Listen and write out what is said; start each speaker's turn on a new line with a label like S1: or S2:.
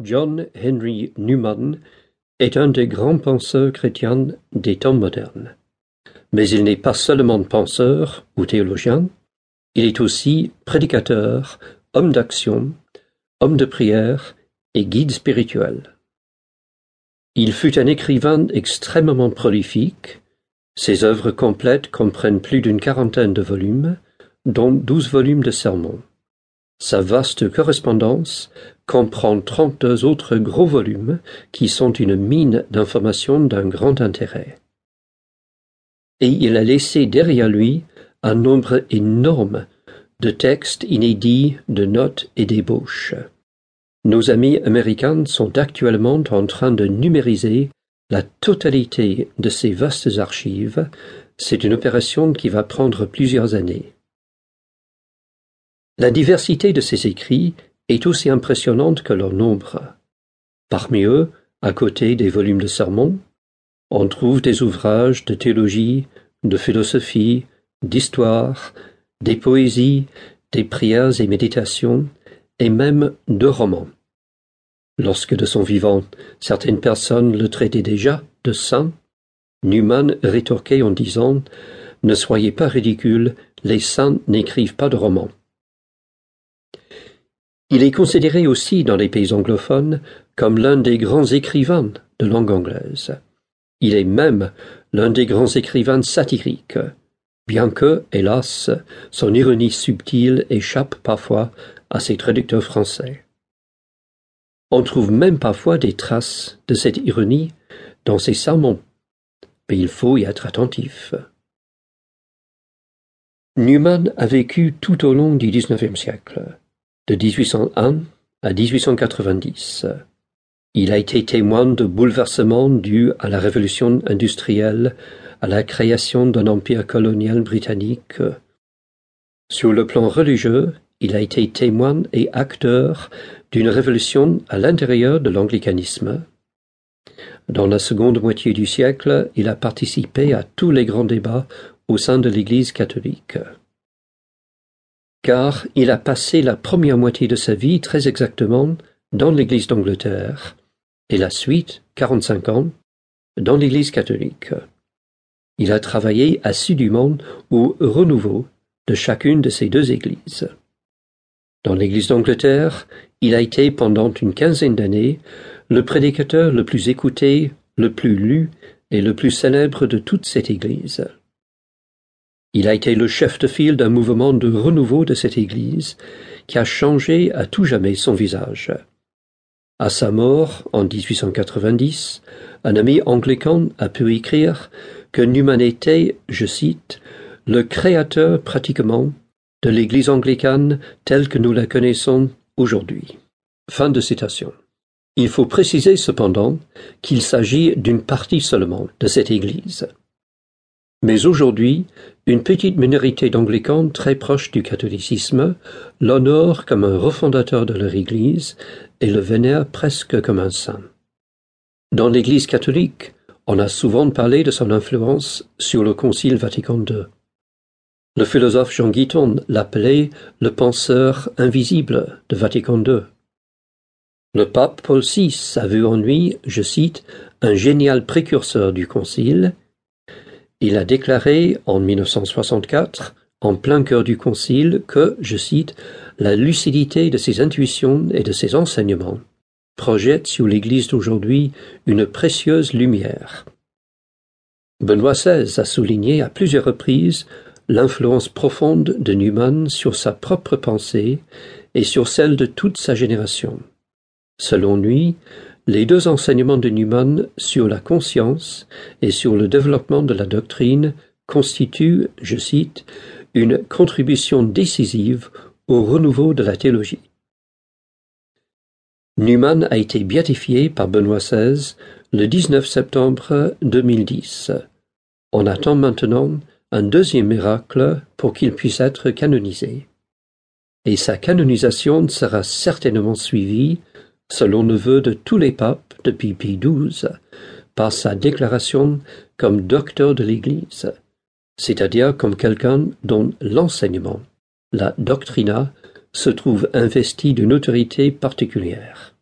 S1: John Henry Newman est un des grands penseurs chrétiens des temps modernes. Mais il n'est pas seulement penseur ou théologien, il est aussi prédicateur, homme d'action, homme de prière et guide spirituel. Il fut un écrivain extrêmement prolifique. Ses œuvres complètes comprennent plus d'une quarantaine de volumes, dont douze volumes de sermons. Sa vaste correspondance comprend trente-deux autres gros volumes qui sont une mine d'informations d'un grand intérêt. Et il a laissé derrière lui un nombre énorme de textes inédits, de notes et d'ébauches. Nos amis américains sont actuellement en train de numériser la totalité de ces vastes archives. C'est une opération qui va prendre plusieurs années. La diversité de ses écrits est aussi impressionnante que leur nombre. Parmi eux, à côté des volumes de sermons, on trouve des ouvrages de théologie, de philosophie, d'histoire, des poésies, des prières et méditations, et même de romans. Lorsque de son vivant certaines personnes le traitaient déjà de saint, Newman rétorquait en disant Ne soyez pas ridicules, les saints n'écrivent pas de romans. Il est considéré aussi dans les pays anglophones comme l'un des grands écrivains de langue anglaise. Il est même l'un des grands écrivains satiriques, bien que, hélas, son ironie subtile échappe parfois à ses traducteurs français. On trouve même parfois des traces de cette ironie dans ses sermons, mais il faut y être attentif. Newman a vécu tout au long du XIXe siècle de 1801 à 1890. Il a été témoin de bouleversements dus à la révolution industrielle, à la création d'un empire colonial britannique. Sur le plan religieux, il a été témoin et acteur d'une révolution à l'intérieur de l'anglicanisme. Dans la seconde moitié du siècle, il a participé à tous les grands débats au sein de l'Église catholique car il a passé la première moitié de sa vie très exactement dans l'Église d'Angleterre, et la suite, quarante-cinq ans, dans l'Église catholique. Il a travaillé assidûment au renouveau de chacune de ces deux églises. Dans l'Église d'Angleterre, il a été pendant une quinzaine d'années le prédicateur le plus écouté, le plus lu et le plus célèbre de toute cette Église. Il a été le chef de file d'un mouvement de renouveau de cette Église qui a changé à tout jamais son visage. À sa mort, en 1890, un ami anglican a pu écrire que Newman était, je cite, le créateur pratiquement de l'Église anglicane telle que nous la connaissons aujourd'hui. Il faut préciser cependant qu'il s'agit d'une partie seulement de cette Église. Mais aujourd'hui, une petite minorité d'anglicans très proche du catholicisme l'honorent comme un refondateur de leur Église et le vénèrent presque comme un saint. Dans l'Église catholique, on a souvent parlé de son influence sur le Concile Vatican II. Le philosophe Jean Guiton l'appelait le penseur invisible de Vatican II. Le pape Paul VI a vu en lui, je cite, un génial précurseur du Concile il a déclaré en 1964, en plein cœur du Concile, que, je cite, la lucidité de ses intuitions et de ses enseignements projette sur l'Église d'aujourd'hui une précieuse lumière. Benoît XVI a souligné à plusieurs reprises l'influence profonde de Newman sur sa propre pensée et sur celle de toute sa génération. Selon lui, les deux enseignements de Newman sur la conscience et sur le développement de la doctrine constituent, je cite, une contribution décisive au renouveau de la théologie. Newman a été béatifié par Benoît XVI le 19 septembre 2010. On attend maintenant un deuxième miracle pour qu'il puisse être canonisé. Et sa canonisation sera certainement suivie selon le vœu de tous les papes depuis Pie XII, par sa déclaration comme docteur de l'Église, c'est-à-dire comme quelqu'un dont l'enseignement, la doctrina, se trouve investi d'une autorité particulière.